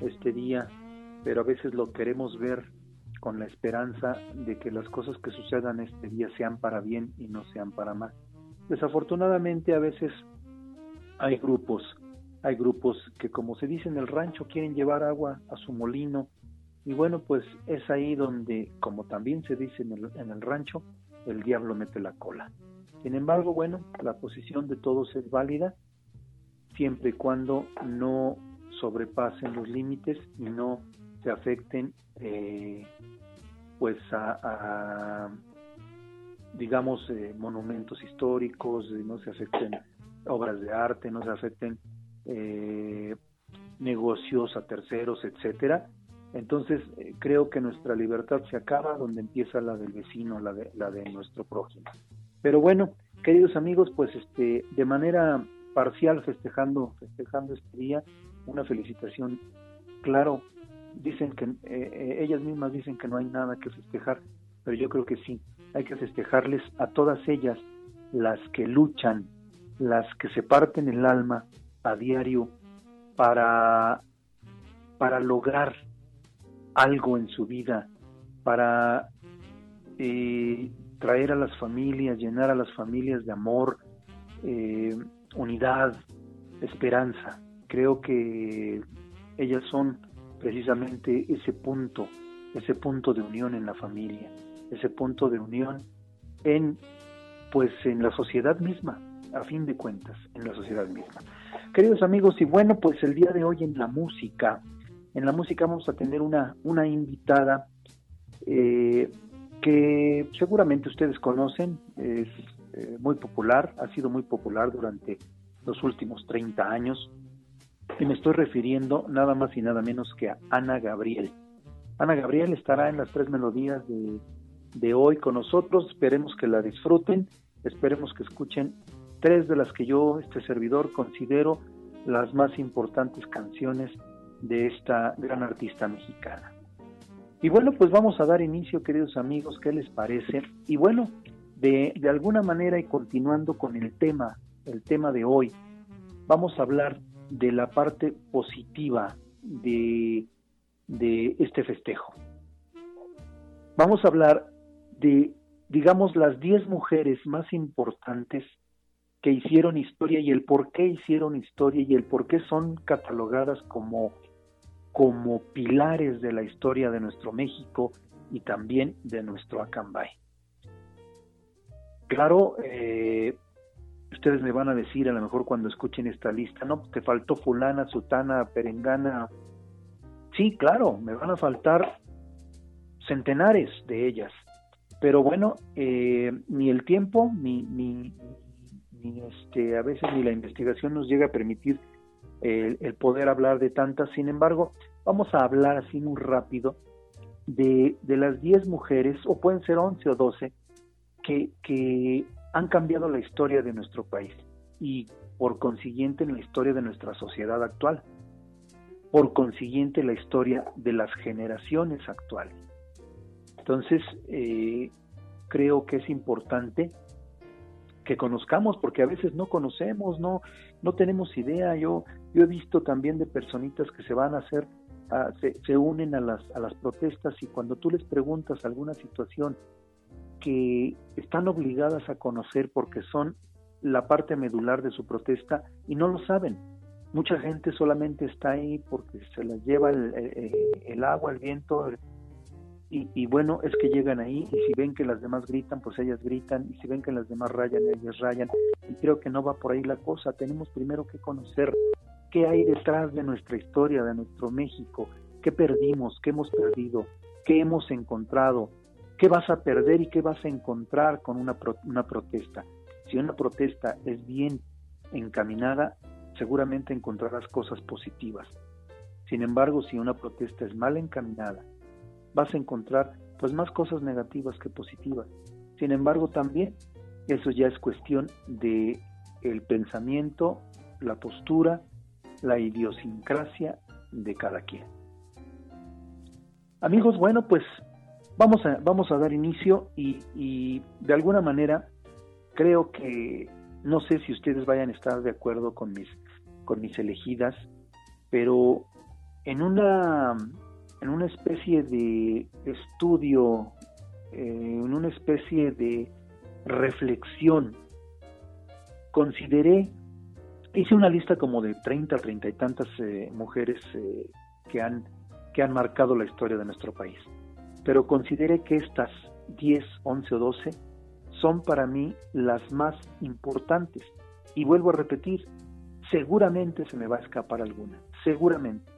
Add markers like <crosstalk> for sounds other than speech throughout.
este día, pero a veces lo queremos ver con la esperanza de que las cosas que sucedan este día sean para bien y no sean para mal. Desafortunadamente a veces hay grupos, hay grupos que como se dice en el rancho quieren llevar agua a su molino y bueno pues es ahí donde como también se dice en el, en el rancho el diablo mete la cola. Sin embargo, bueno, la posición de todos es válida siempre y cuando no sobrepasen los límites y no se afecten eh, pues a, digamos eh, monumentos históricos, no se afecten obras de arte, no se afecten eh, negocios a terceros, etcétera. Entonces creo que nuestra libertad se acaba donde empieza la del vecino, la de, la de nuestro prójimo. Pero bueno, queridos amigos, pues este, de manera parcial festejando, festejando este día, una felicitación. Claro, dicen que eh, eh, ellas mismas dicen que no hay nada que festejar, pero yo creo que sí, hay que festejarles a todas ellas, las que luchan, las que se parten el alma a diario para, para lograr algo en su vida, para eh, traer a las familias, llenar a las familias de amor, eh, unidad, esperanza. Creo que ellas son precisamente ese punto, ese punto de unión en la familia, ese punto de unión en pues en la sociedad misma, a fin de cuentas, en la sociedad misma. Queridos amigos, y bueno, pues el día de hoy en la música, en la música vamos a tener una, una invitada eh, que seguramente ustedes conocen, es eh, muy popular, ha sido muy popular durante los últimos 30 años, y me estoy refiriendo nada más y nada menos que a Ana Gabriel. Ana Gabriel estará en las tres melodías de, de hoy con nosotros, esperemos que la disfruten, esperemos que escuchen tres de las que yo, este servidor, considero las más importantes canciones de esta gran artista mexicana. Y bueno, pues vamos a dar inicio, queridos amigos, ¿qué les parece? Y bueno, de, de alguna manera y continuando con el tema, el tema de hoy, vamos a hablar de la parte positiva de, de este festejo. Vamos a hablar de, digamos, las 10 mujeres más importantes que hicieron historia y el por qué hicieron historia y el por qué son catalogadas como como pilares de la historia de nuestro México y también de nuestro Acambay. Claro, eh, ustedes me van a decir a lo mejor cuando escuchen esta lista, no, te faltó fulana, sutana, perengana. Sí, claro, me van a faltar centenares de ellas. Pero bueno, eh, ni el tiempo, ni, ni, ni, este, a veces ni la investigación nos llega a permitir el, poder hablar de tantas. Sin embargo, vamos a hablar así muy rápido de, de las 10 mujeres, o pueden ser 11 o 12, que, que han cambiado la historia de nuestro país y por consiguiente en la historia de nuestra sociedad actual, por consiguiente la historia de las generaciones actuales. Entonces, eh, creo que es importante que conozcamos, porque a veces no conocemos, no, no tenemos idea. Yo, yo he visto también de personitas que se van a hacer, se, se, unen a las, a las protestas y cuando tú les preguntas alguna situación que están obligadas a conocer porque son la parte medular de su protesta y no lo saben. Mucha gente solamente está ahí porque se les lleva el, el agua, el viento, y, bueno, es que llegan ahí y si ven que las demás gritan, pues ellas gritan, y si ven que las demás rayan, ellas rayan. Y creo que no va por ahí la cosa. Tenemos primero que conocer qué hay detrás de nuestra historia, de nuestro México, qué perdimos, qué hemos perdido, qué hemos encontrado, qué vas a perder y qué vas a encontrar con una, protesta. Si una protesta es bien encaminada, seguramente encontrarás cosas positivas. Sin embargo, si una protesta es mal encaminada, vas a encontrar pues más cosas negativas que positivas. Sin embargo, también eso ya es cuestión de el pensamiento, la postura, la idiosincrasia de cada quien. Amigos, bueno, pues vamos a, vamos a dar inicio y, y de alguna manera creo que no sé si ustedes vayan a estar de acuerdo con mis, con mis elegidas, pero en una, en una especie de estudio, eh, en una especie de reflexión, consideré, hice una lista como de 30, 30 y tantas eh, mujeres eh, que, han, que han marcado la historia de nuestro país, pero consideré que estas 10, 11 o 12 son para mí las más importantes. Y vuelvo a repetir, seguramente se me va a escapar alguna, seguramente.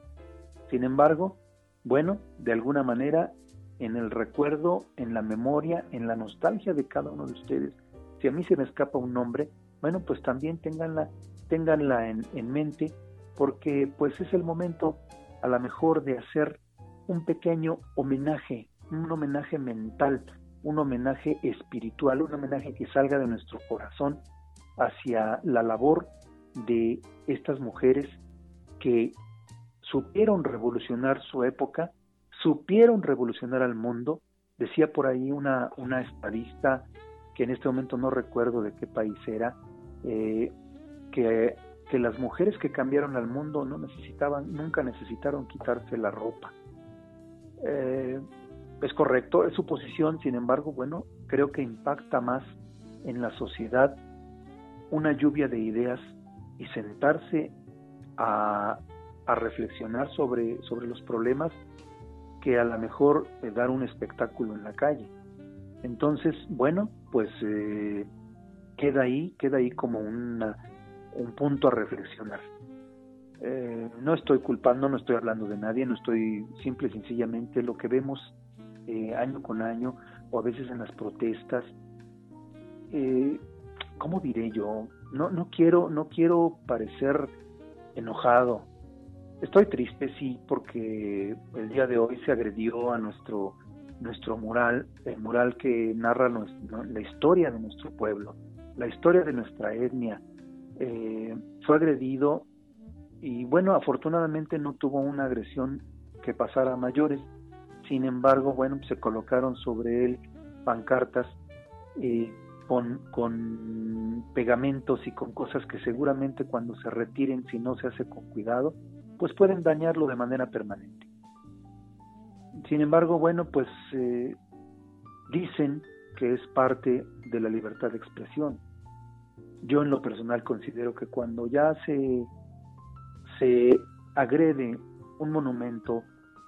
Sin embargo, bueno, de alguna manera, en el recuerdo, en la memoria, en la nostalgia de cada uno de ustedes, si a mí se me escapa un nombre, bueno, pues también ténganla, en mente, porque pues es el momento a lo mejor de hacer un pequeño homenaje, un homenaje mental, un homenaje espiritual, un homenaje que salga de nuestro corazón hacia la labor de estas mujeres que supieron revolucionar su época, supieron revolucionar al mundo. Decía por ahí una, una estadista, que en este momento no recuerdo de qué país era, eh, que, que las mujeres que cambiaron al mundo no necesitaban, nunca necesitaron quitarse la ropa. Eh, es correcto, es su posición, sin embargo, bueno, creo que impacta más en la sociedad una lluvia de ideas y sentarse a, a reflexionar sobre, sobre los problemas que a lo mejor eh, dar un espectáculo en la calle. Entonces, bueno, pues eh, queda ahí, queda ahí como una, un punto a reflexionar. Eh, no estoy culpando, no estoy hablando de nadie, no estoy simple y sencillamente lo que vemos año con año o a veces en las protestas. ¿Cómo diré yo? No, no quiero, no quiero parecer enojado, Estoy triste, sí, porque el día de hoy se agredió a nuestro, nuestro mural, el mural que narra la historia de nuestro pueblo, la historia de nuestra etnia. Eh, fue agredido y bueno, afortunadamente no tuvo una agresión que pasara a mayores. Sin embargo, bueno, se colocaron sobre él pancartas eh, con, con pegamentos y con cosas que seguramente cuando se retiren, si no se hace con cuidado, pues pueden dañarlo de manera permanente. Sin embargo, bueno, pues eh, dicen que es parte de la libertad de expresión. Yo en lo personal considero que cuando ya se, se agrede un monumento,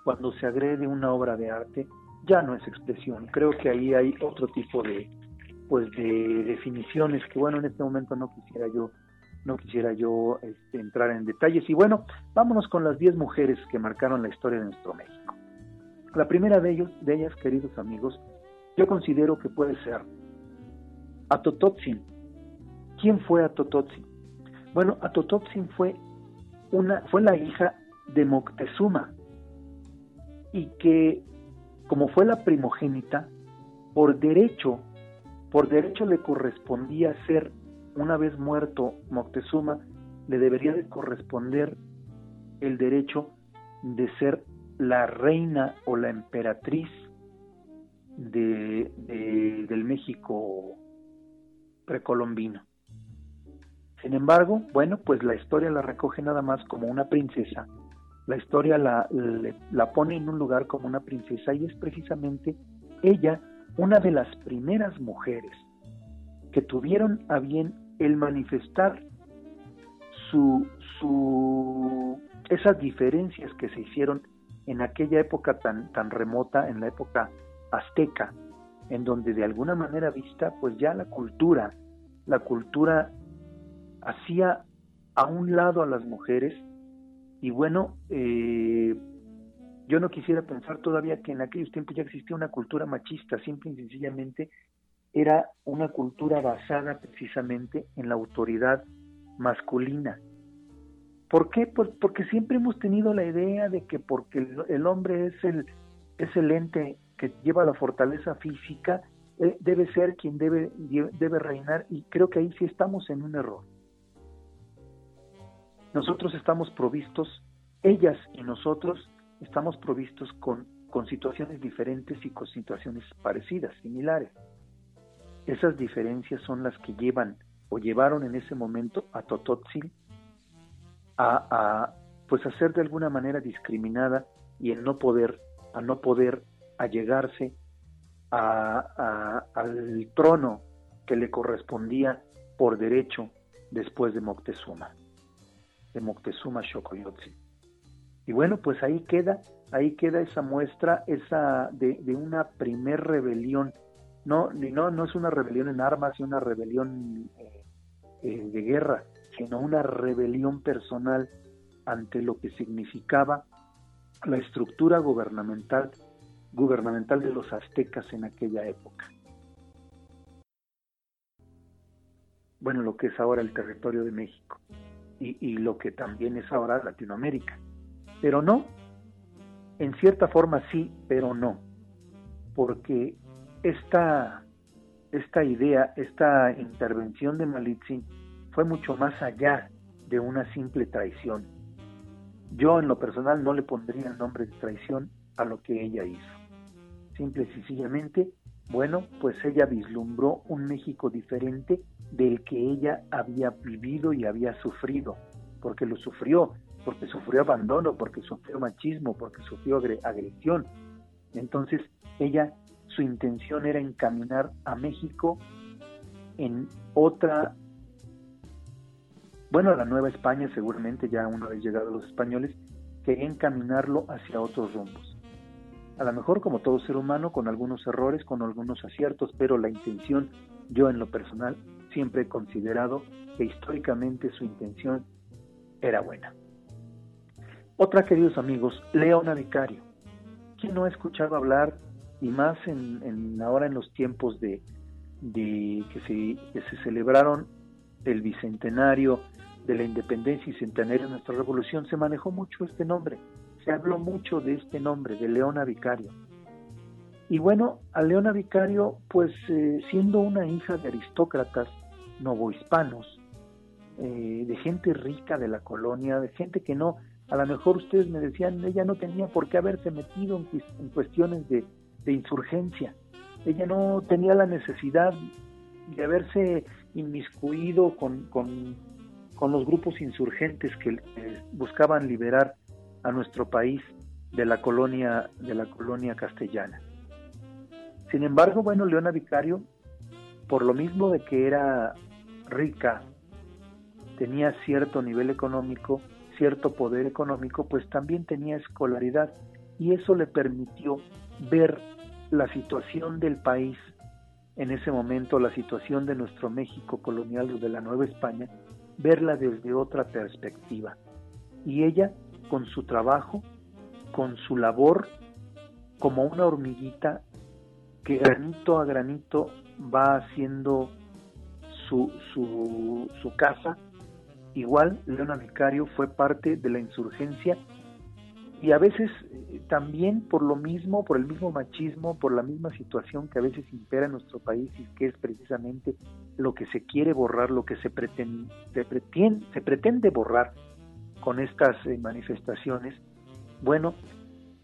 cuando se agrede una obra de arte, ya no es expresión. Creo que ahí hay otro tipo de, pues de definiciones que bueno, en este momento no quisiera yo no quisiera yo este, entrar en detalles. Y bueno, vámonos con las 10 mujeres que marcaron la historia de nuestro México. La primera de, ellos, de ellas, queridos amigos, yo considero que puede ser Atototzin. ¿Quién fue Atototzin? Bueno, Atototzin fue, una, fue la hija de Moctezuma y que, como fue la primogénita, por derecho, por derecho le correspondía ser una vez muerto Moctezuma, le debería de corresponder el derecho de ser la reina o la emperatriz de, del México precolombino. Sin embargo, bueno, pues la historia la recoge nada más como una princesa. La historia la, la pone en un lugar como una princesa y es precisamente ella una de las primeras mujeres que tuvieron a bien el manifestar su, su, esas diferencias que se hicieron en aquella época tan, tan remota, en la época azteca, en donde de alguna manera vista, pues ya la cultura, la cultura hacía a un lado a las mujeres y bueno, eh, yo no quisiera pensar todavía que en aquellos tiempos ya existía una cultura machista, simple y sencillamente era una cultura basada precisamente en la autoridad masculina. ¿Por qué? Pues porque siempre hemos tenido la idea de que porque el, hombre es el, es el ente que lleva la fortaleza física, eh, debe ser quien debe, debe reinar y creo que ahí sí estamos en un error. Nosotros estamos provistos, ellas y nosotros estamos provistos con, con situaciones diferentes y con situaciones parecidas, similares. Esas diferencias son las que llevan o llevaron en ese momento a Tototzin a, pues a ser de alguna manera discriminada y en no poder, a no poder allegarse a, al trono que le correspondía por derecho después de Moctezuma, de Moctezuma Xocoyotzin. Y bueno, pues ahí queda, ahí queda esa muestra, esa de, de una primer rebelión. No, no, no es una rebelión en armas, y una rebelión eh, eh, de guerra, sino una rebelión personal ante lo que significaba la estructura gubernamental gubernamental de los aztecas en aquella época. Bueno, lo que es ahora el territorio de México y, lo que también es ahora Latinoamérica. Pero no, en cierta forma sí, pero no, porque esta, esta idea, esta intervención de Malitzin fue mucho más allá de una simple traición. Yo en lo personal no le pondría el nombre de traición a lo que ella hizo. Simple y sencillamente, bueno, pues ella vislumbró un México diferente del que ella había vivido y había sufrido, porque lo sufrió, porque sufrió abandono, porque sufrió machismo, porque sufrió agresión. Entonces, ella, su intención era encaminar a México en otra, bueno, la Nueva España seguramente ya una vez llegados los españoles, quería encaminarlo hacia otros rumbos. A lo mejor como todo ser humano, con algunos errores, con algunos aciertos, pero la intención, yo en lo personal, siempre he considerado que históricamente su intención era buena. Otra, queridos amigos, Leona Vicario. ¿Quién no ha escuchado hablar, y más en, ahora en los tiempos de, que, se, que se celebraron el bicentenario de la independencia y centenario de nuestra revolución, se manejó mucho este nombre, habló mucho de este nombre, de Leona Vicario. Y bueno, a Leona Vicario, pues eh, siendo una hija de aristócratas novohispanos, eh, de gente rica de la colonia, de gente que no a lo mejor ustedes me decían, ella no tenía por qué haberse metido en, cuestiones de, insurgencia. Ella no tenía la necesidad de haberse inmiscuido con, los grupos insurgentes que buscaban liberar a nuestro país de la colonia de la colonia castellana. Sin embargo, bueno, Leona Vicario, por lo mismo de que era rica, tenía cierto nivel económico, cierto poder económico, pues también tenía escolaridad y eso le permitió ver la situación del país en ese momento, la situación de nuestro México colonial o de la Nueva España, verla desde otra perspectiva. Y ella, con su trabajo, con su labor, como una hormiguita que granito a granito va haciendo su, su, su casa, Igual, Leona Vicario fue parte de la insurgencia y a veces eh, también por lo mismo, por el mismo machismo, por la misma situación que a veces impera en nuestro país y que es precisamente lo que se quiere borrar, lo que se pretende, se pretende, se pretende borrar con estas eh, manifestaciones, bueno,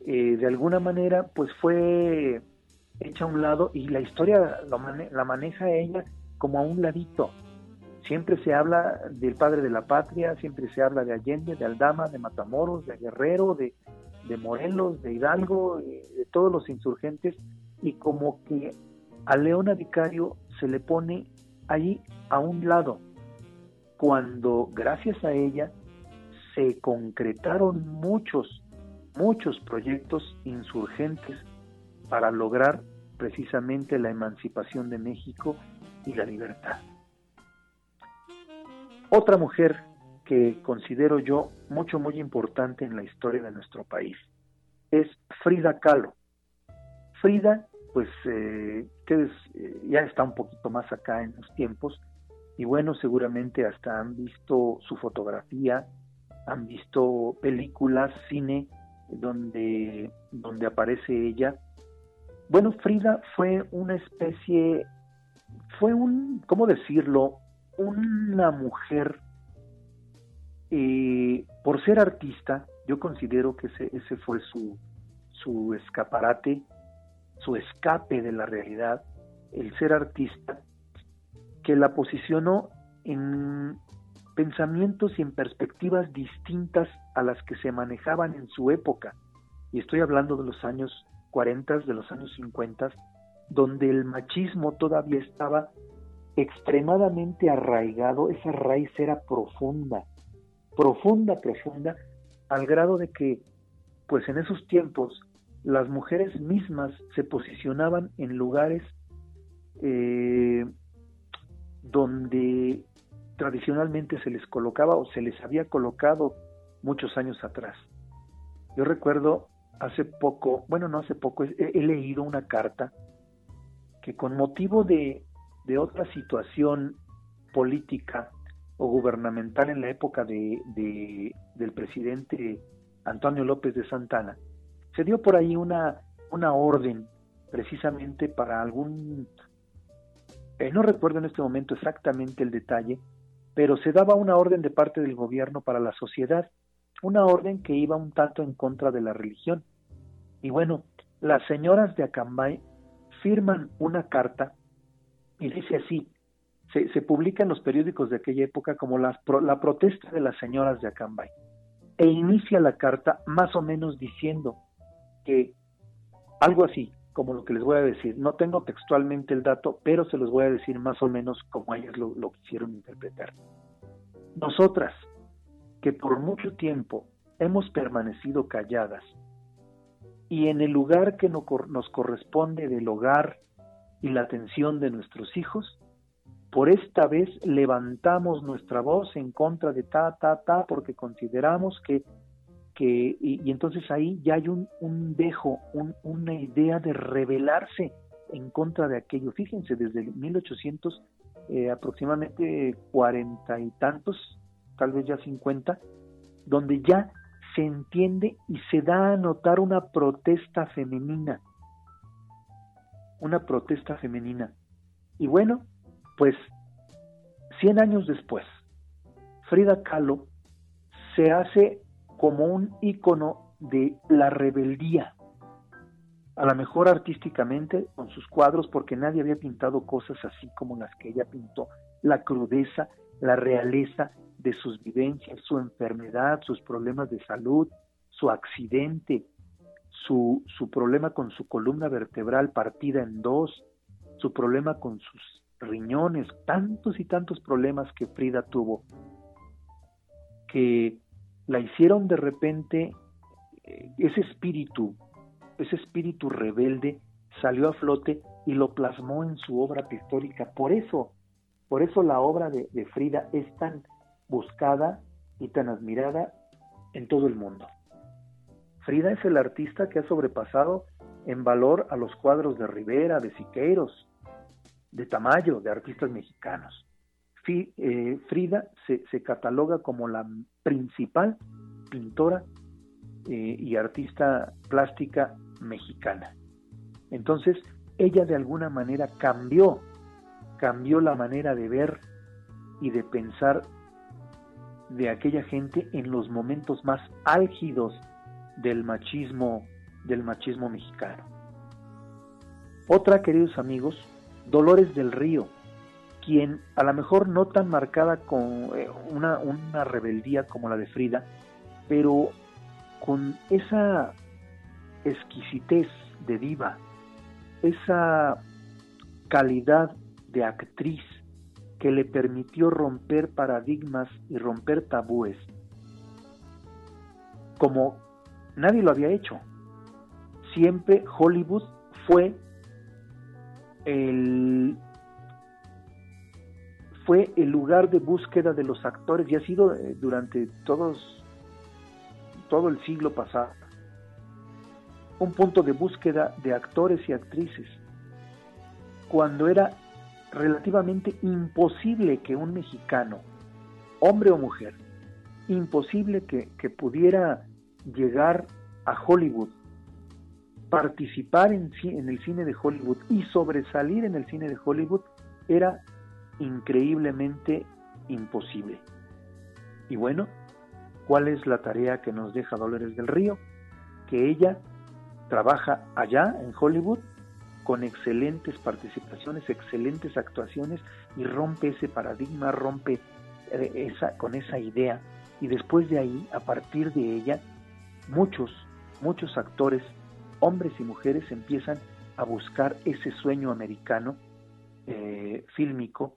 eh, de alguna manera pues fue hecha a un lado y la historia la maneja ella como a un ladito, Siempre se habla del padre de la patria, siempre se habla de Allende, de Aldama, de Matamoros, de Guerrero, de, Morelos, de Hidalgo, eh, de todos los insurgentes, y como que a Leona Vicario se le pone ahí a un lado, cuando gracias a ella se concretaron muchos, muchos proyectos insurgentes para lograr precisamente la emancipación de México y la libertad. Otra mujer que considero yo mucho, muy importante en la historia de nuestro país es Frida Kahlo. Frida, pues eh, ustedes eh, ya está un poquito más acá en los tiempos y bueno, seguramente hasta han visto su fotografía, han visto películas, cine, donde, donde aparece ella. Bueno, Frida fue una especie, fue un, ¿cómo decirlo? una mujer, eh, por ser artista, yo considero que ese, ese fue su, su escaparate, su escape de la realidad, el ser artista, que la posicionó en, pensamientos y en perspectivas distintas a las que se manejaban en su época. Y estoy hablando de los años 40, de los años 50, donde el machismo todavía estaba extremadamente arraigado, esa raíz era profunda, profunda, profunda, al grado de que, pues en esos tiempos, las mujeres mismas se posicionaban en lugares eh, donde tradicionalmente se les colocaba o se les había colocado muchos años atrás. Yo recuerdo hace poco, bueno, no hace poco, he, leído una carta que con motivo de, de, otra situación política o gubernamental en la época de, del presidente Antonio López de Santana, se dio por ahí una, una orden precisamente para algún, eh, no recuerdo en este momento exactamente el detalle, pero se daba una orden de parte del gobierno para la sociedad, una orden que iba un tanto en contra de la religión. Y bueno, las señoras de Acambay firman una carta y dice así, se, publica en los periódicos de aquella época como la, la protesta de las señoras de Acambay, e inicia la carta más o menos diciendo que algo así, como lo que les voy a decir. No tengo textualmente el dato, pero se los voy a decir más o menos como ellas lo, quisieron interpretar. Nosotras, que por mucho tiempo hemos permanecido calladas y en el lugar que nos corresponde del hogar y la atención de nuestros hijos, por esta vez levantamos nuestra voz en contra de ta, ta, ta, porque consideramos que que, y, entonces ahí ya hay un, un dejo, una idea de rebelarse en contra de aquello. Fíjense, desde 1800, eh, aproximadamente cuarenta y tantos, tal vez ya cincuenta, donde ya se entiende y se da a notar una protesta femenina. Una protesta femenina. Y bueno, pues 100 años después, Frida Kahlo se hace como un ícono de la rebeldía, a lo mejor artísticamente con sus cuadros, porque nadie había pintado cosas así como las que ella pintó, la crudeza, la realeza de sus vivencias, su enfermedad, sus problemas de salud, su accidente, su, su problema con su columna vertebral partida en dos, su problema con sus riñones, tantos y tantos problemas que Frida tuvo, que la hicieron de repente, eh, ese espíritu, ese espíritu rebelde salió a flote y lo plasmó en su obra pictórica. Por eso, por eso la obra de, de Frida es tan buscada y tan admirada en todo el mundo. Frida es el artista que ha sobrepasado en valor a los cuadros de Rivera, de Siqueiros, de Tamayo, de artistas mexicanos. Eh, Frida se, cataloga como la principal pintora eh, y artista plástica mexicana. Entonces, ella de alguna manera cambió, cambió la manera de ver y de pensar de aquella gente en los momentos más álgidos del machismo, del machismo mexicano. Otra, queridos amigos, Dolores del Río, quien a lo mejor no tan marcada con eh, una, una rebeldía como la de Frida, pero con esa exquisitez de diva, esa calidad de actriz que le permitió romper paradigmas y romper tabúes, como nadie lo había hecho. Siempre Hollywood fue el fue el lugar de búsqueda de los actores y ha sido eh, durante todos todo el siglo pasado un punto de búsqueda de actores y actrices cuando era relativamente imposible que un mexicano, hombre o mujer, imposible que, que pudiera llegar a Hollywood, participar en, en el cine de Hollywood y sobresalir en el cine de Hollywood era increíblemente imposible. Y bueno, ¿cuál es la tarea que nos deja Dolores del Río? Que ella trabaja allá en Hollywood con excelentes participaciones, excelentes actuaciones y rompe ese paradigma, rompe eh, esa, con esa idea y después de ahí, a partir de ella, muchos, muchos actores, hombres y mujeres, empiezan a buscar ese sueño americano eh, fílmico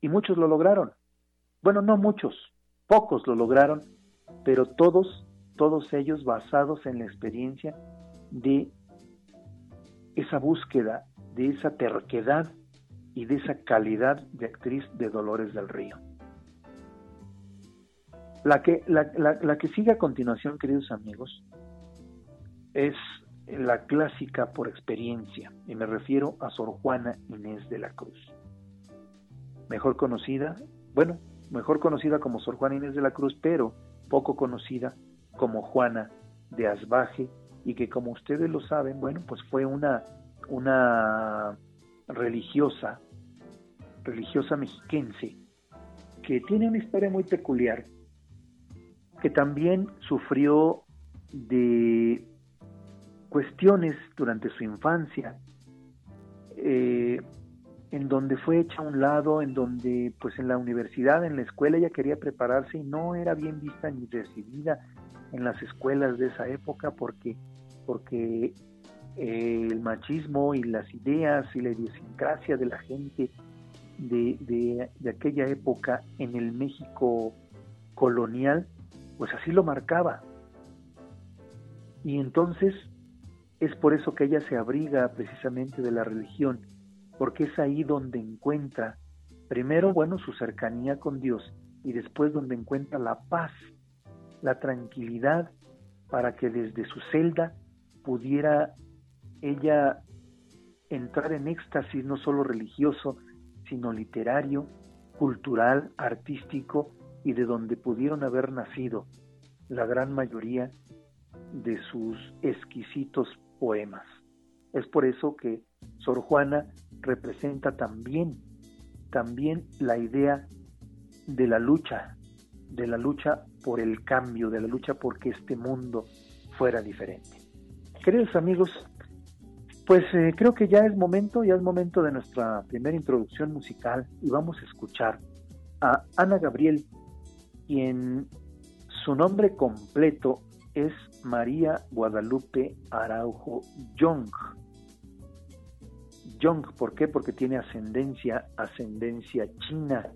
y muchos lo lograron. Bueno, no muchos, pocos lo lograron, pero todos, todos ellos basados en la experiencia de esa búsqueda, de esa terquedad y de esa calidad de actriz de Dolores del Río. La que, la, la, que sigue a continuación, queridos amigos, es la clásica por experiencia, y me refiero a Sor Juana Inés de la Cruz. Mejor conocida, bueno, mejor conocida como Sor Juana Inés de la Cruz, pero poco conocida como Juana de Asbaje, y que como ustedes lo saben, bueno, pues fue una, una religiosa, religiosa mexiquense, que tiene una historia muy peculiar, que también sufrió de cuestiones durante su infancia, eh, en donde fue hecha a un lado, en donde pues en la universidad, en la escuela ella quería prepararse y no era bien vista ni recibida en las escuelas de esa época porque, porque eh, el machismo y las ideas y la idiosincrasia de la gente de, de aquella época en el México colonial, pues así lo marcaba. Y entonces es por eso que ella se abriga precisamente de la religión, porque es ahí donde encuentra, primero, bueno, su cercanía con Dios y después donde encuentra la paz, la tranquilidad, para que desde su celda pudiera ella entrar en éxtasis no solo religioso, sino literario, cultural, artístico y de donde pudieron haber nacido la gran mayoría de sus exquisitos poemas. Es por eso que Sor Juana representa también, también la idea de la lucha, de la lucha por el cambio, de la lucha por que este mundo fuera diferente. Queridos amigos, pues eh, creo que ya es momento, ya es momento de nuestra primera introducción musical y vamos a escuchar a Ana Gabriel, quien su nombre completo es María Guadalupe Araujo Young. Young, ¿por qué? Porque tiene ascendencia, ascendencia china.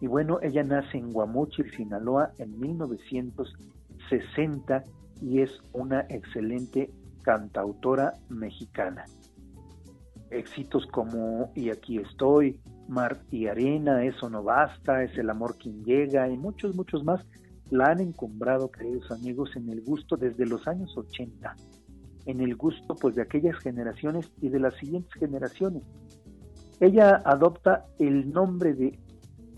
Y bueno, ella nace en Guamuchil, Sinaloa, en 1960 y es una excelente cantautora mexicana. Éxitos como Y aquí estoy, Mar y Arena, Eso no basta, Es el amor quien llega y muchos, muchos más la han encumbrado, queridos amigos, en el gusto desde los años 80, en el gusto pues de aquellas generaciones y de las siguientes generaciones. Ella adopta el nombre de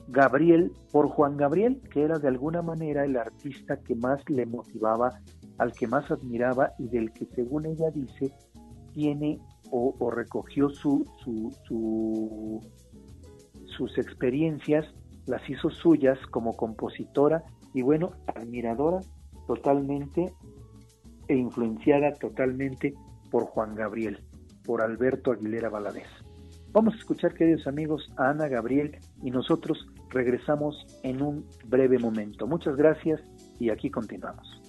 Gabriel por Juan Gabriel, que era de alguna manera el artista que más le motivaba, al que más admiraba y del que según ella dice tiene o, recogió su, su, sus experiencias, las hizo suyas como compositora y bueno, admiradora totalmente e influenciada totalmente por Juan Gabriel, por Alberto Aguilera Valadez. Vamos a escuchar, queridos amigos, a Ana Gabriel y nosotros regresamos en un breve momento. Muchas gracias y aquí continuamos.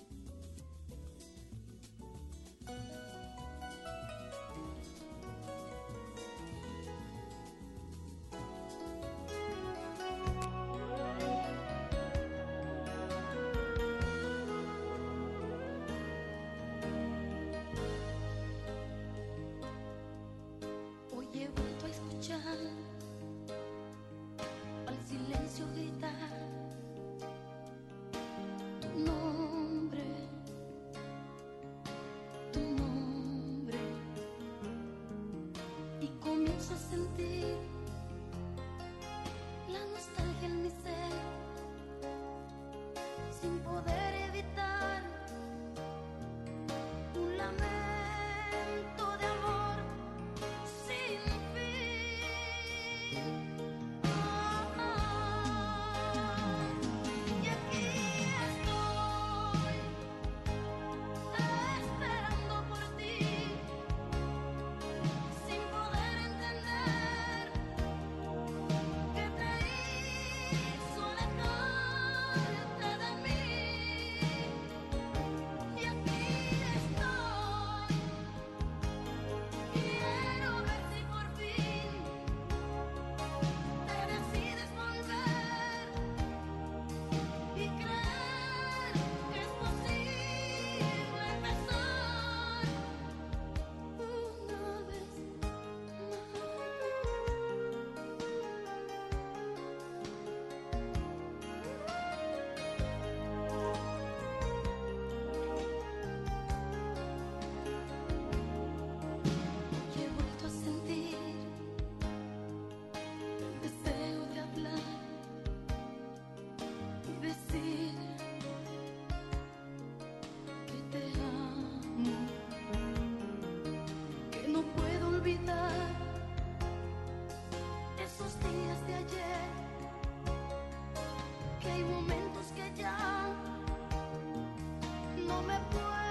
hay momentos que ya no me puedo.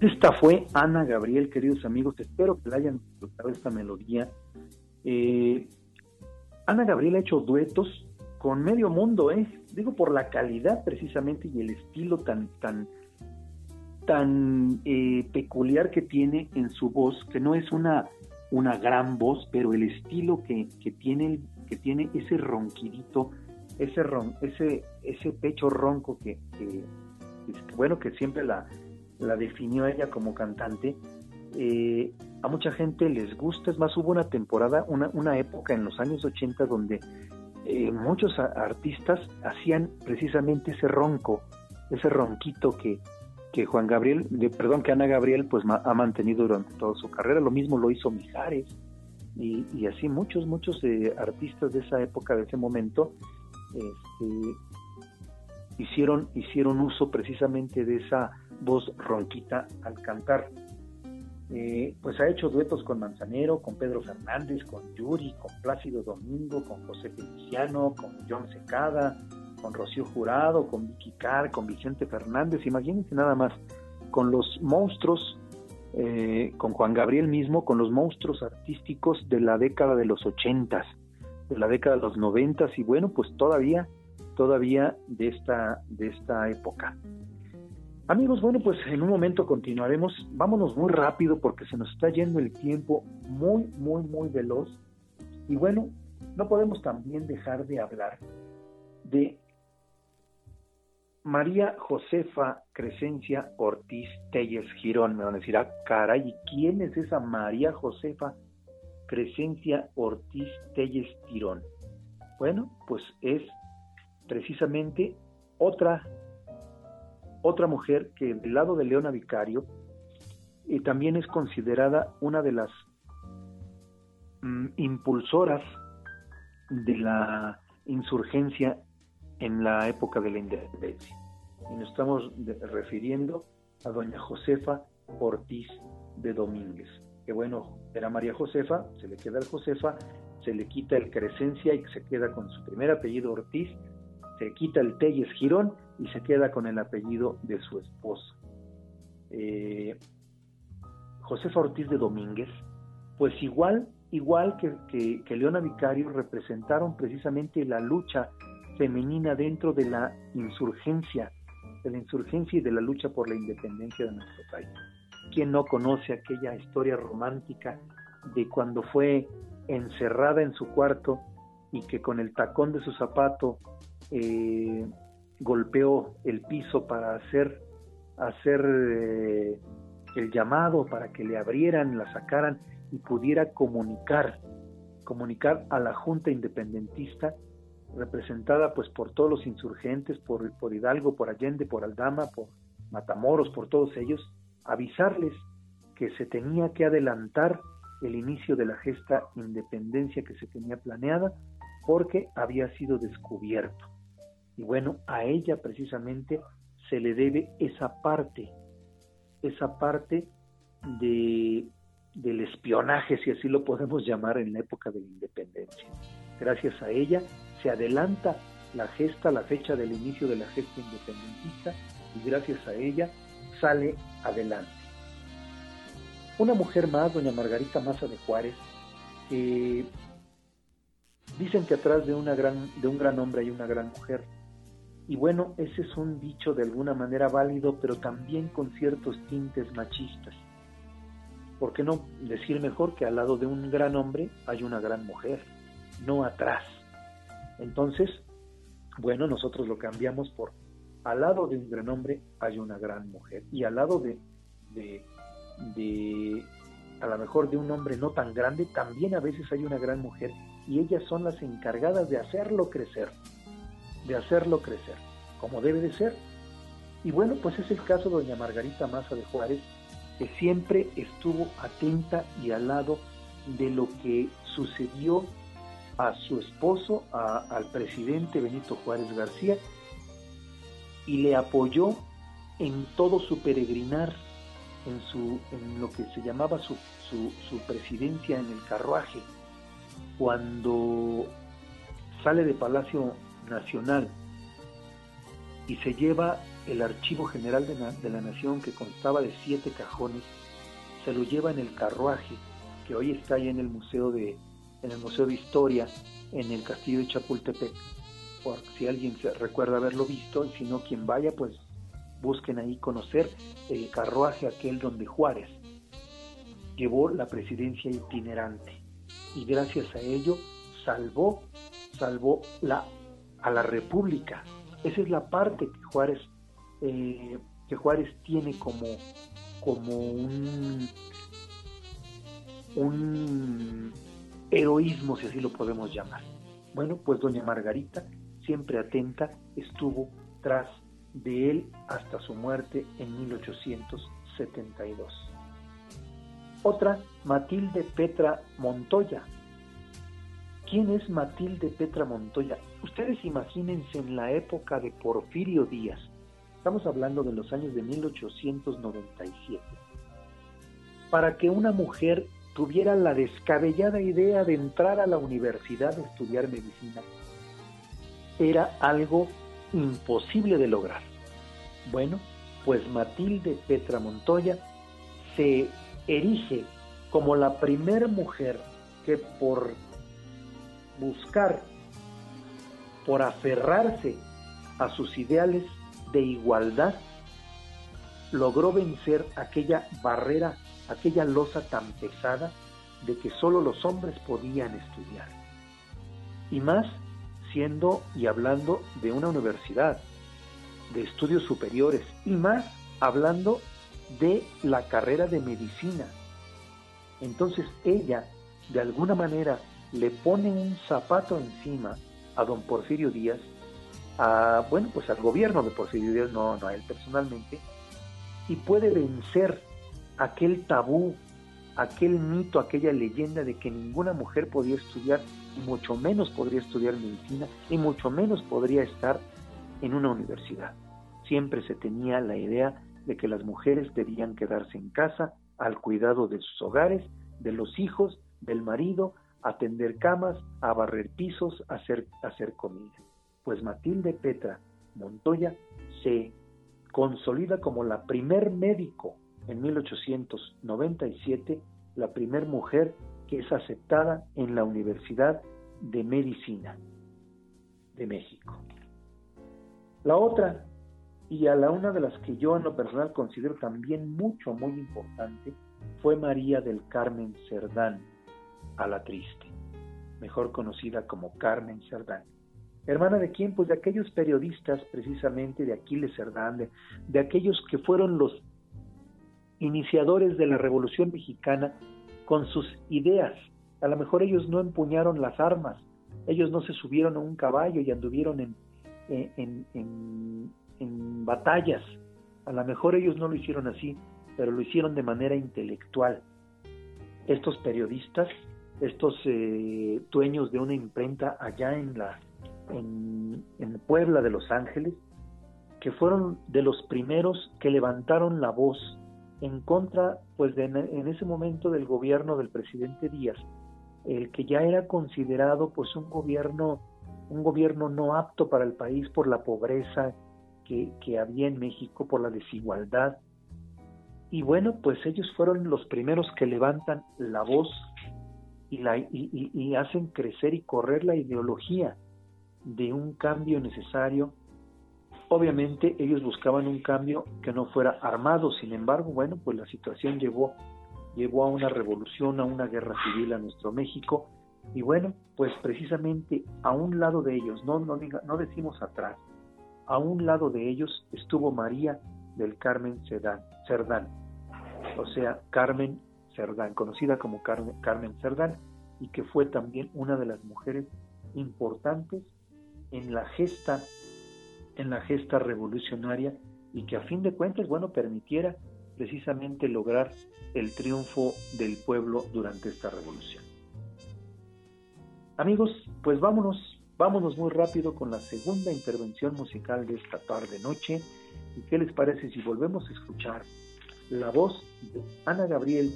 Esta fue Ana Gabriel, queridos amigos. Espero que la hayan disfrutado esta melodía. Eh, Ana Gabriel ha hecho duetos con medio mundo, ¿eh? Digo, por la calidad precisamente y el estilo tan, tan, tan eh, peculiar que tiene en su voz, que no es una, una gran voz, pero el estilo que, que tiene, que tiene ese ronquidito, ese ron, ese, ese pecho ronco que, que, bueno, que siempre la, la definió ella como cantante, eh, a mucha gente les gusta, es más, hubo una temporada, una, una época en los años 80 donde eh, muchos artistas hacían precisamente ese ronco, ese ronquito que, que Juan Gabriel, de, perdón, que Ana Gabriel pues ha mantenido durante toda su carrera, lo mismo lo hizo Mijares. Y, y así muchos, muchos eh, artistas de esa época, de ese momento, este, hicieron, hicieron uso precisamente de esa voz ronquita al cantar. Eh, pues ha hecho duetos con Manzanero, con Pedro Fernández, con Yuri, con Plácido Domingo, con José Feliciano, con John Secada, con Rocío Jurado, con Vicky Carr, con Vicente Fernández, imagínense nada más, con los monstruos, eh, con Juan Gabriel mismo, con los monstruos artísticos de la década de los ochentas, de la década de los noventas y bueno, pues todavía, todavía de esta, de esta época. Amigos, bueno, pues en un momento continuaremos. Vámonos muy rápido porque se nos está yendo el tiempo muy, muy, muy veloz. Y bueno, no podemos también dejar de hablar de María Josefa Crescencia Ortiz Telles Girón. Me van a decir, ah, caray, ¿quién es esa María Josefa Crescencia Ortiz Telles Girón? Bueno, pues es precisamente otra otra mujer que del lado de Leona Vicario y también es considerada una de las mm, impulsoras de la insurgencia en la época de la independencia. Y nos estamos refiriendo a doña Josefa Ortiz de Domínguez. Que bueno, era María Josefa, se le queda el Josefa, se le quita el Crescencia y se queda con su primer apellido Ortiz, se quita el Telles Girón y se queda con el apellido de su esposo. Eh, Josefa Ortiz de Domínguez, pues igual, igual que, que, Leona Vicario, representaron precisamente la lucha femenina dentro de la insurgencia, de la insurgencia y de la lucha por la independencia de nuestro país. ¿Quién no conoce aquella historia romántica de cuando fue encerrada en su cuarto y que con el tacón de su zapato eh, golpeó el piso para hacer, hacer eh, el llamado para que le abrieran, la sacaran y pudiera comunicar, comunicar a la Junta Independentista, representada pues por todos los insurgentes, por, por Hidalgo, por Allende, por Aldama, por Matamoros, por todos ellos, avisarles que se tenía que adelantar el inicio de la gesta independencia que se tenía planeada porque había sido descubierto. Y bueno, a ella precisamente se le debe esa parte, esa parte de, del espionaje, si así lo podemos llamar, en la época de la independencia. Gracias a ella se adelanta la gesta, la fecha del inicio de la gesta independentista y gracias a ella sale adelante. Una mujer más, doña Margarita Maza de Juárez, dicen que atrás de, de un gran hombre hay una gran mujer. Y bueno, ese es un dicho de alguna manera válido, pero también con ciertos tintes machistas. ¿Por qué no decir mejor que al lado de un gran hombre hay una gran mujer, no atrás? Entonces, bueno, nosotros lo cambiamos por al lado de un gran hombre hay una gran mujer y al lado de, de, de a lo mejor de un hombre no tan grande también a veces hay una gran mujer y ellas son las encargadas de hacerlo crecer de hacerlo crecer, como debe de ser. Y bueno, pues es el caso de doña Margarita Maza de Juárez, que siempre estuvo atenta y al lado de lo que sucedió a su esposo, al presidente Benito Juárez García, y le apoyó en todo su peregrinar, en, su, en lo que se llamaba su, su, su presidencia en el carruaje. Cuando sale de Palacio nacional. Y se lleva el Archivo General de, de la Nación, que constaba de siete cajones, se lo lleva en el carruaje que hoy está ahí en el Museo de, en el Museo de Historia, en el Castillo de Chapultepec, por si alguien recuerda haberlo visto, y si no, quien vaya, pues busquen ahí conocer el carruaje aquel donde Juárez llevó la presidencia itinerante. Y gracias a ello salvó, salvó la, a la República. Esa es la parte que Juárez, eh, que Juárez tiene como, como un, un heroísmo, si así lo podemos llamar. Bueno, pues doña Margarita, siempre atenta, estuvo tras de él hasta su muerte en 1872. Otra, Matilde Petra Montoya. ¿Quién es Matilde Petra Montoya? Ustedes imagínense en la época de Porfirio Díaz. Estamos hablando de los años de 1897. Para que una mujer tuviera la descabellada idea de entrar a la universidad a estudiar medicina, era algo imposible de lograr. Bueno, pues Matilde Petra Montoya se erige como la primer mujer que por buscar, por aferrarse a sus ideales de igualdad, logró vencer aquella barrera aquella losa tan pesada de que solo los hombres podían estudiar. Y más siendo y hablando de una universidad, de estudios superiores, y más hablando de la carrera de medicina. Entonces ella, de alguna manera, le pone un zapato encima a don Porfirio Díaz, a, bueno, pues al gobierno de Porfirio Díaz, no, no a él personalmente, y puede vencer aquel tabú, aquel mito, aquella leyenda de que ninguna mujer podía estudiar, y mucho menos podría estudiar medicina, y mucho menos podría estar en una universidad. Siempre se tenía la idea de que las mujeres debían quedarse en casa al cuidado de sus hogares, de los hijos, del marido, atender camas, a barrer pisos, a hacer, hacer comida. Pues Matilde Petra Montoya se consolida como la primer médico en 1897 la primer mujer que es aceptada en la Universidad de Medicina de México. La otra, y a la una de las que yo en lo personal considero también mucho, muy importante, fue María del Carmen Cerdán, a la triste, mejor conocida como Carmen Cerdán. ¿Hermana de quién? Pues de aquellos periodistas, precisamente de Aquiles Cerdán, de aquellos que fueron los iniciadores de la Revolución Mexicana con sus ideas. A lo mejor ellos no empuñaron las armas, ellos no se subieron a un caballo y anduvieron en, en, en, batallas. A lo mejor ellos no lo hicieron así, pero lo hicieron de manera intelectual. Estos periodistas, estos eh, dueños de una imprenta allá en la en, en Puebla de Los Ángeles, que fueron de los primeros que levantaron la voz en contra, pues en ese momento del gobierno del presidente Díaz, el que ya era considerado pues un gobierno, un gobierno no apto para el país por la pobreza que, que había en México, por la desigualdad. Y bueno, pues ellos fueron los primeros que levantan la voz y, hacen crecer y correr la ideología de un cambio necesario. Obviamente ellos buscaban un cambio que no fuera armado, sin embargo, bueno, pues la situación llevó, llevó a una revolución, a una guerra civil a nuestro México, y bueno, pues precisamente a un lado de ellos, no, no, no decimos atrás, a un lado de ellos estuvo María del Carmen Cerdán, o sea, Carmen Cerdán, conocida como Carmen, Carmen Cerdán, y que fue también una de las mujeres importantes en la gesta en la gesta revolucionaria y que a fin de cuentas, bueno, permitiera precisamente lograr el triunfo del pueblo durante esta revolución. Amigos, pues vámonos, vámonos muy rápido con la segunda intervención musical de esta tarde noche. ¿Y qué les parece si volvemos a escuchar la voz de Ana Gabriel,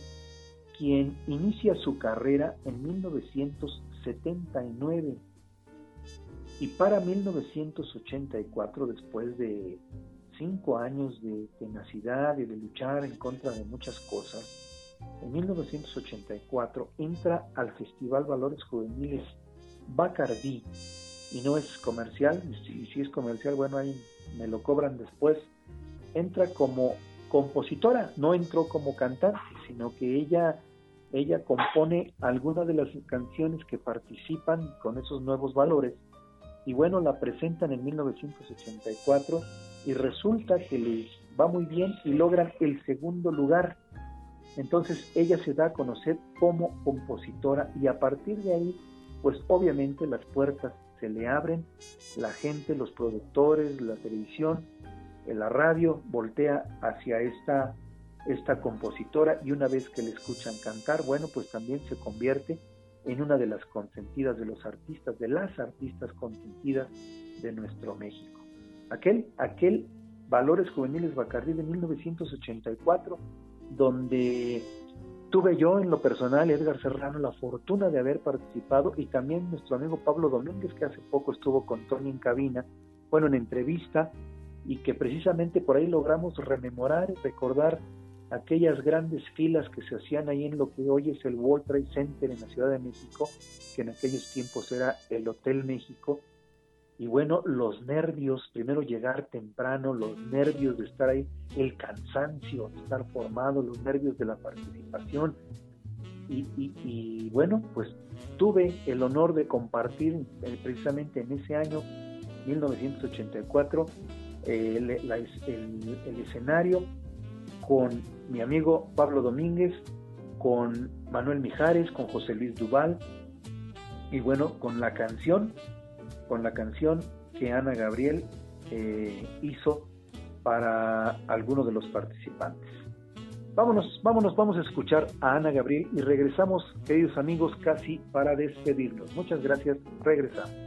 quien inicia su carrera en 1979 y para 1984, después de cinco años de tenacidad y de luchar en contra de muchas cosas, en 1984 entra al Festival Valores Juveniles Bacardí y no es comercial, y si es comercial, bueno, ahí me lo cobran después. Entra como compositora, no entró como cantante, sino que ella ella compone algunas de las canciones que participan con esos nuevos valores y bueno, la presentan en 1984 y resulta que les va muy bien y logran el segundo lugar. Entonces ella se da a conocer como compositora y a partir de ahí, pues obviamente las puertas se le abren, la gente, los productores, la televisión, la radio voltea hacia esta esta compositora y una vez que le escuchan cantar, bueno, pues también se convierte en una de las consentidas de los artistas, de las artistas consentidas de nuestro México. Aquel, aquel Valores Juveniles Bacardí de 1984, donde tuve yo en lo personal, Edgar Serrano, la fortuna de haber participado y también nuestro amigo Pablo Domínguez, que hace poco estuvo con Tony en cabina, bueno, en entrevista, y que precisamente por ahí logramos rememorar y recordar aquellas grandes filas que se hacían ahí en lo que hoy es el World Trade Center en la Ciudad de México, que en aquellos tiempos era el Hotel México. Y bueno, los nervios, primero llegar temprano, los nervios de estar ahí, el cansancio de estar formado, los nervios de la participación. Y, bueno, pues tuve el honor de compartir eh, precisamente en ese año, 1984, el, escenario con mi amigo Pablo Domínguez, con Manuel Mijares, con José Luis Duval y bueno, con la canción, con la canción que Ana Gabriel eh, hizo para algunos de los participantes. Vámonos, vámonos, vamos a escuchar a Ana Gabriel y regresamos, queridos amigos, casi para despedirnos. Muchas gracias, regresamos.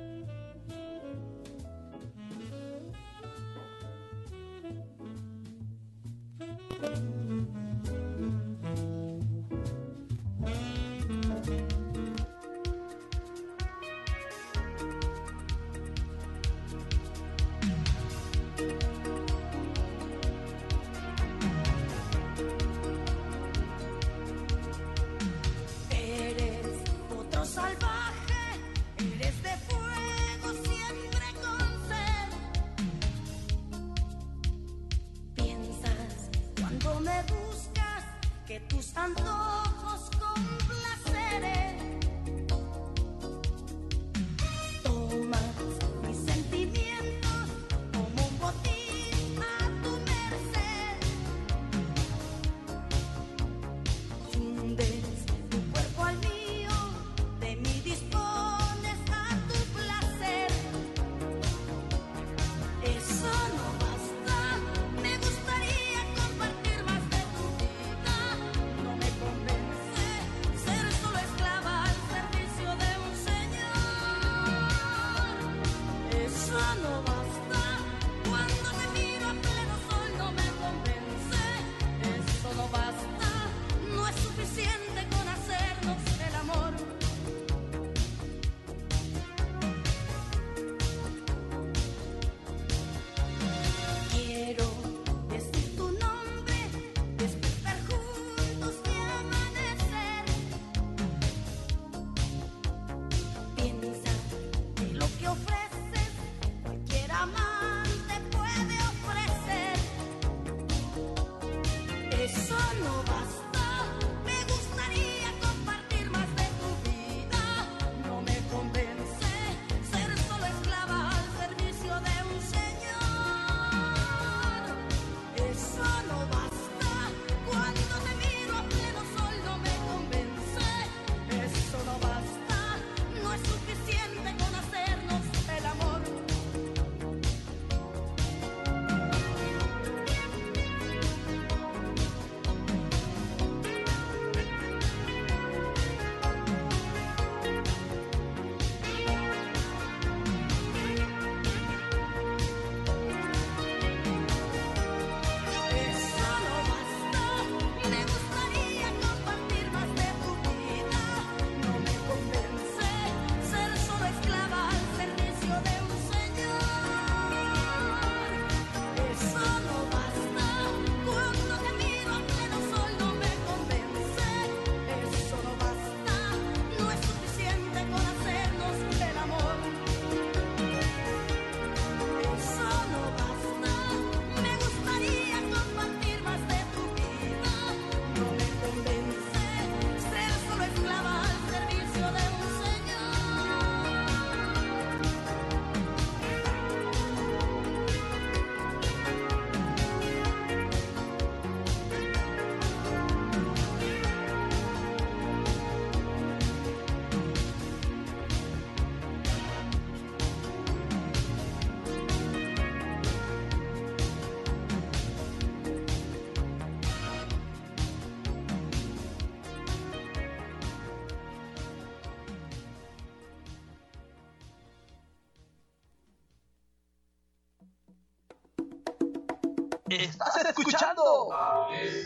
Estás escuchando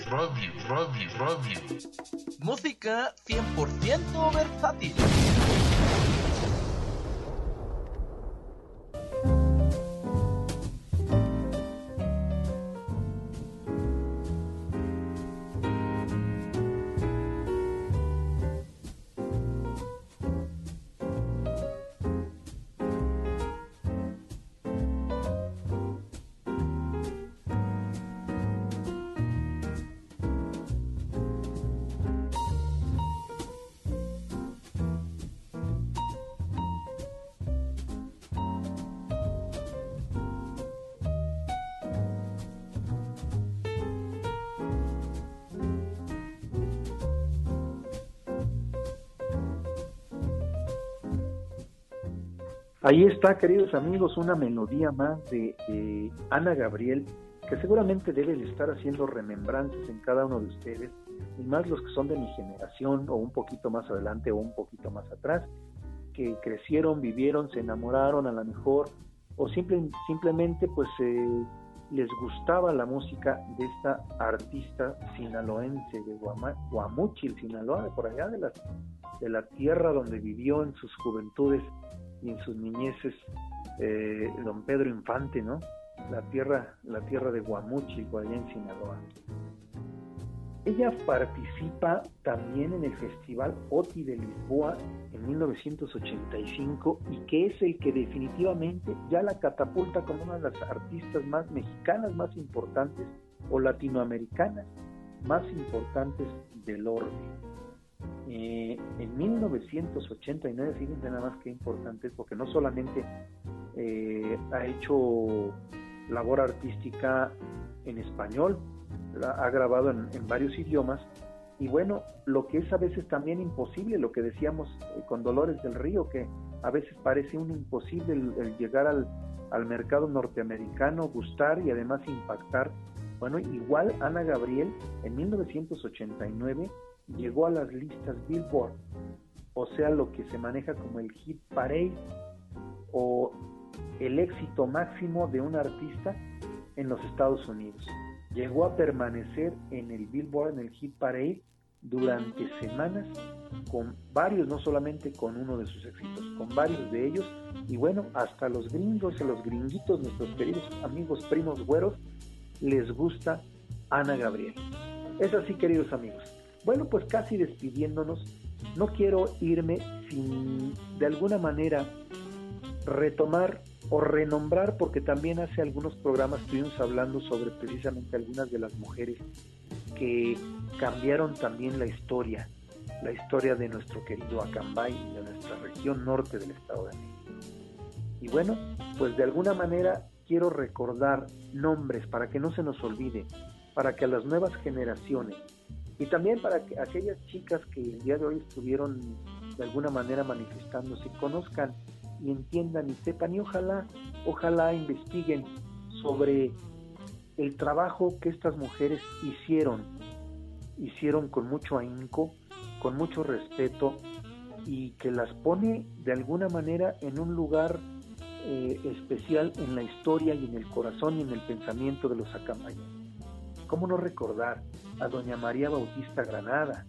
Radio, radio, radio. música 100% versátil. Ahí está, queridos amigos, una melodía más de, Ana Gabriel, que seguramente debe de estar haciendo remembranzas en cada uno de ustedes, y más los que son de mi generación, o un poquito más adelante, o un poquito más atrás, que crecieron, vivieron, se enamoraron a lo mejor, o simple, simplemente pues eh, les gustaba la música de esta artista sinaloense de Guamuchil, Sinaloa, por allá de la, de la tierra donde vivió en sus juventudes y en sus niñeces eh, don Pedro Infante, ¿no? La tierra, la tierra de Guamuchi, allá en Sinaloa. Ella participa también en el Festival OTI de Lisboa en 1985 y que es el que definitivamente ya la catapulta como una de las artistas más mexicanas más importantes o latinoamericanas más importantes del orden. Eh, en 1989, fíjense nada más que importante, porque no solamente eh, ha hecho labor artística en español, ha grabado en, varios idiomas, y bueno, lo que es a veces también imposible, lo que decíamos eh, con Dolores del Río, que a veces parece un imposible el, llegar al, al mercado norteamericano, gustar y además impactar. Bueno, igual Ana Gabriel en 1989 llegó a las listas Billboard, o sea, lo que se maneja como el hit parade o el éxito máximo de un artista en los Estados Unidos. Llegó a permanecer en el Billboard, en el hit parade, durante semanas con varios, no solamente con uno de sus éxitos, con varios de ellos, y bueno, hasta los gringos y los gringuitos, nuestros queridos amigos primos güeros, les gusta Ana Gabriel. Es así, queridos amigos. Bueno, pues casi despidiéndonos, no quiero irme sin de alguna manera retomar o renombrar, porque también hace algunos programas estuvimos hablando sobre precisamente algunas de las mujeres que cambiaron también la historia, la historia de nuestro querido Acambay y de nuestra región norte del Estado de México. Y bueno, pues de alguna manera quiero recordar nombres para que no se nos olvide, para que a las nuevas generaciones y también para que aquellas chicas que el día de hoy estuvieron de alguna manera manifestándose, conozcan y entiendan y sepan y ojalá, ojalá investiguen sobre el trabajo que estas mujeres hicieron, hicieron con mucho ahínco, con mucho respeto y que las pone de alguna manera en un lugar eh, especial en la historia y en el corazón y en el pensamiento de los acamayas. ¿Cómo no recordar a doña María Bautista Granada?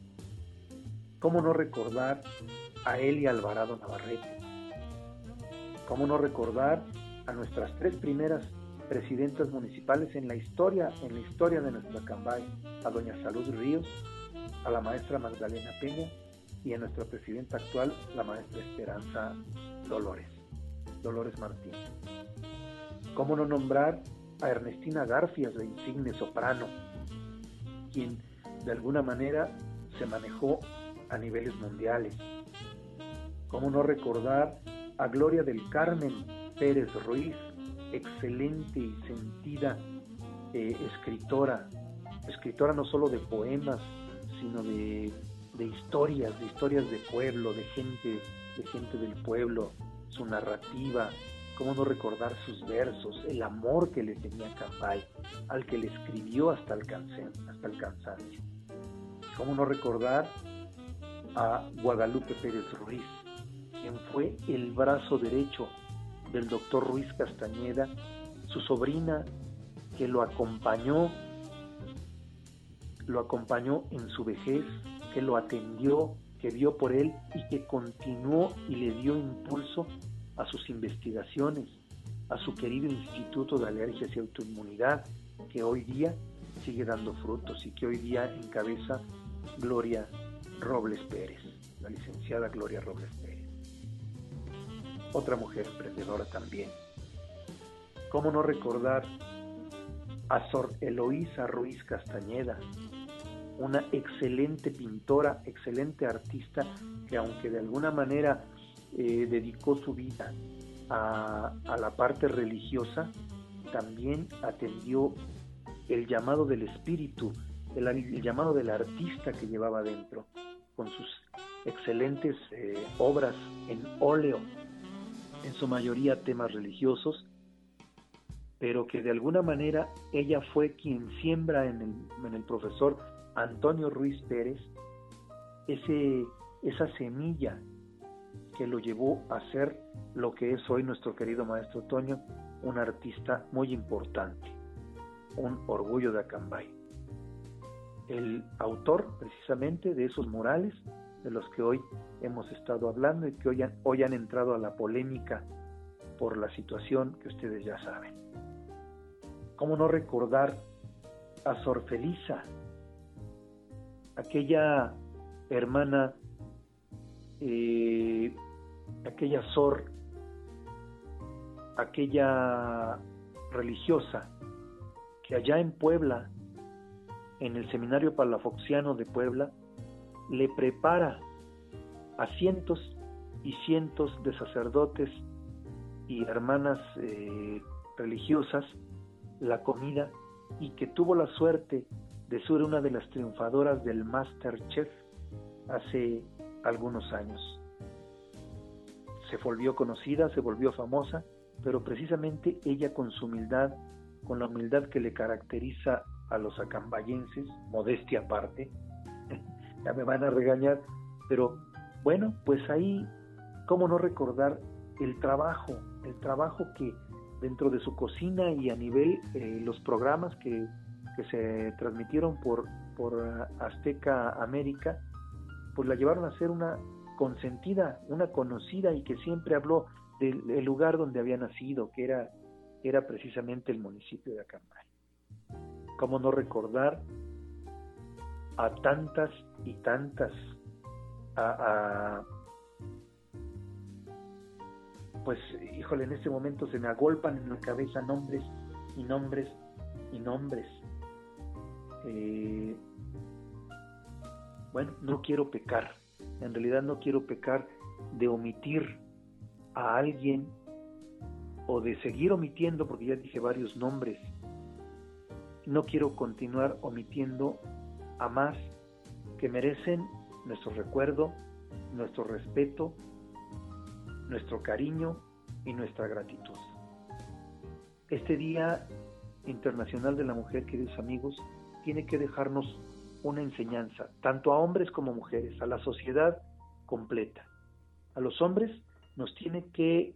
¿Cómo no recordar a Elia Alvarado Navarrete? ¿Cómo no recordar a nuestras tres primeras presidentas municipales en la historia, en la historia de nuestra Cambay, a doña Salud Ríos, a la maestra Magdalena Peña y a nuestra presidenta actual, la maestra Esperanza Dolores, Dolores Martín. ¿Cómo no nombrar a Ernestina Garfias, de insigne soprano, quien de alguna manera se manejó a niveles mundiales. ¿Cómo no recordar a Gloria del Carmen Pérez Ruiz, excelente y sentida eh, escritora, escritora no solo de poemas, sino de, de historias, de historias de pueblo, de gente, de gente del pueblo, su narrativa, ¿Cómo no recordar sus versos, el amor que le tenía Cambay, al que le escribió hasta hasta el cansancio? ¿Cómo no recordar a Guadalupe Pérez Ruiz, quien fue el brazo derecho del doctor Ruiz Castañeda, su sobrina, que lo acompañó, lo acompañó en su vejez, que lo atendió, que vio por él y que continuó y le dio impulso a sus investigaciones, a su querido Instituto de Alergias y Autoinmunidad, que hoy día sigue dando frutos y que hoy día encabeza Gloria Robles Pérez, la licenciada Gloria Robles Pérez. Otra mujer emprendedora también. ¿Cómo no recordar a Sor Eloísa Ruiz Castañeda, una excelente pintora, excelente artista, que aunque de alguna manera eh, dedicó su vida a, la parte religiosa, también atendió el llamado del espíritu, el, llamado del artista que llevaba dentro, con sus excelentes eh, obras en óleo, en su mayoría temas religiosos, pero que de alguna manera ella fue quien siembra en el, en el profesor Antonio Ruiz Pérez ese, esa semilla que lo llevó a ser lo que es hoy nuestro querido maestro Toño, un artista muy importante, un orgullo de Acambay. El autor precisamente de esos murales de los que hoy hemos estado hablando y que hoy han, hoy han entrado a la polémica por la situación que ustedes ya saben. ¿Cómo no recordar a Sor Felisa, aquella hermana, eh, aquella Sor, aquella religiosa que allá en Puebla, en el Seminario Palafoxiano de Puebla, le prepara a cientos y cientos de sacerdotes y hermanas eh, religiosas la comida y que tuvo la suerte de ser una de las triunfadoras del Masterchef hace algunos años. Se volvió conocida, se volvió famosa, pero precisamente ella con su humildad, con la humildad que le caracteriza a los acambayenses, modestia aparte, <laughs> ya me van a regañar, pero bueno, pues ahí, ¿cómo no recordar el trabajo, el trabajo que dentro de su cocina y a nivel eh, los programas que, que, se transmitieron por, por Azteca América, pues la llevaron a ser una consentida, una conocida y que siempre habló del lugar donde había nacido, que era, era precisamente el municipio de Acambay. ¿Cómo no recordar a tantas y tantas, a, pues híjole, en este momento se me agolpan en la cabeza nombres y nombres y nombres. Eh, bueno, no quiero pecar, en realidad no quiero pecar de omitir a alguien o de seguir omitiendo, porque ya dije varios nombres. No quiero continuar omitiendo a más que merecen nuestro recuerdo, nuestro respeto, nuestro cariño y nuestra gratitud. Este Día Internacional de la Mujer, queridos amigos, tiene que dejarnos una enseñanza, tanto a hombres como mujeres, a la sociedad completa. A los hombres nos tiene que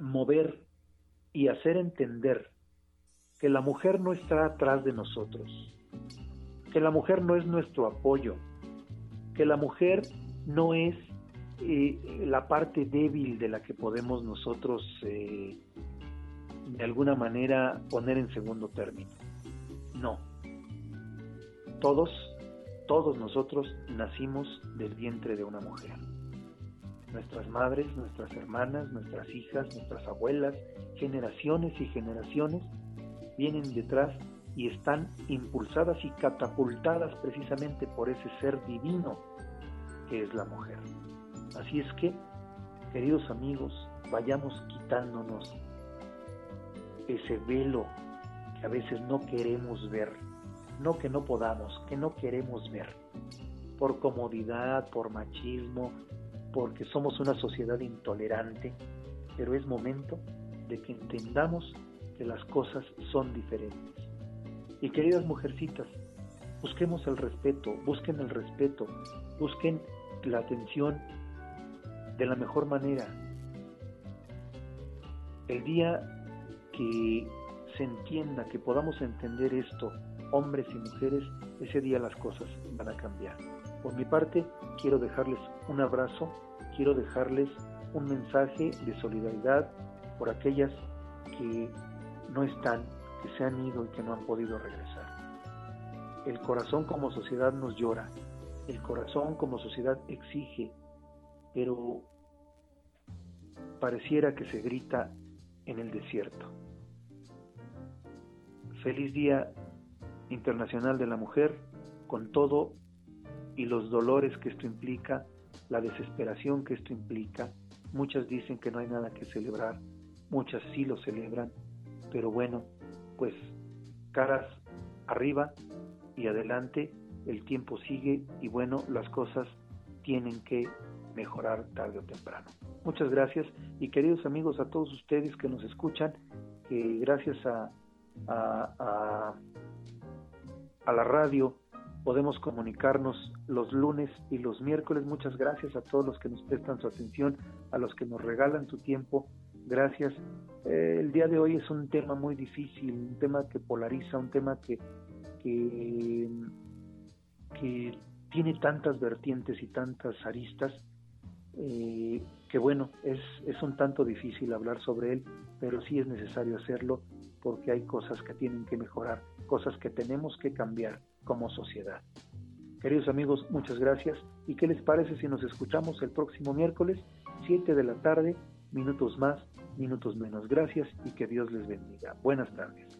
mover y hacer entender que la mujer no está atrás de nosotros, que la mujer no es nuestro apoyo, que la mujer no es eh, la parte débil de la que podemos nosotros eh, de alguna manera poner en segundo término. Todos, todos nosotros nacimos del vientre de una mujer. Nuestras madres, nuestras hermanas, nuestras hijas, nuestras abuelas, generaciones y generaciones vienen detrás y están impulsadas y catapultadas precisamente por ese ser divino que es la mujer. Así es que, queridos amigos, vayamos quitándonos ese velo que a veces no queremos ver, no que no podamos, que no queremos ver, por comodidad, por machismo, porque somos una sociedad intolerante, pero es momento de que entendamos que las cosas son diferentes. Y queridas mujercitas, busquemos el respeto, busquen el respeto, busquen la atención de la mejor manera. El día que se entienda, que podamos entender esto, hombres y mujeres, ese día las cosas van a cambiar. Por mi parte, quiero dejarles un abrazo, quiero dejarles un mensaje de solidaridad por aquellas que no están, que se han ido y que no han podido regresar. El corazón como sociedad nos llora, el corazón como sociedad exige, pero pareciera que se grita en el desierto. Feliz Día Internacional de la Mujer, con todo y los dolores que esto implica, la desesperación que esto implica. Muchas dicen que no hay nada que celebrar, muchas sí lo celebran, pero bueno, pues caras arriba y adelante, el tiempo sigue y bueno, las cosas tienen que mejorar tarde o temprano. Muchas gracias y queridos amigos a todos ustedes que nos escuchan, que gracias a, a, la radio podemos comunicarnos los lunes y los miércoles. Muchas gracias a todos los que nos prestan su atención, a los que nos regalan su tiempo. Gracias. Eh, el día de hoy es un tema muy difícil, un tema que polariza, un tema que, que, que tiene tantas vertientes y tantas aristas eh, que bueno, es, es un tanto difícil hablar sobre él, pero sí es necesario hacerlo porque hay cosas que tienen que mejorar, cosas que tenemos que cambiar como sociedad. Queridos amigos, muchas gracias. ¿Y qué les parece si nos escuchamos el próximo miércoles, 7 de la tarde, minutos más, minutos menos? Gracias y que Dios les bendiga. Buenas tardes.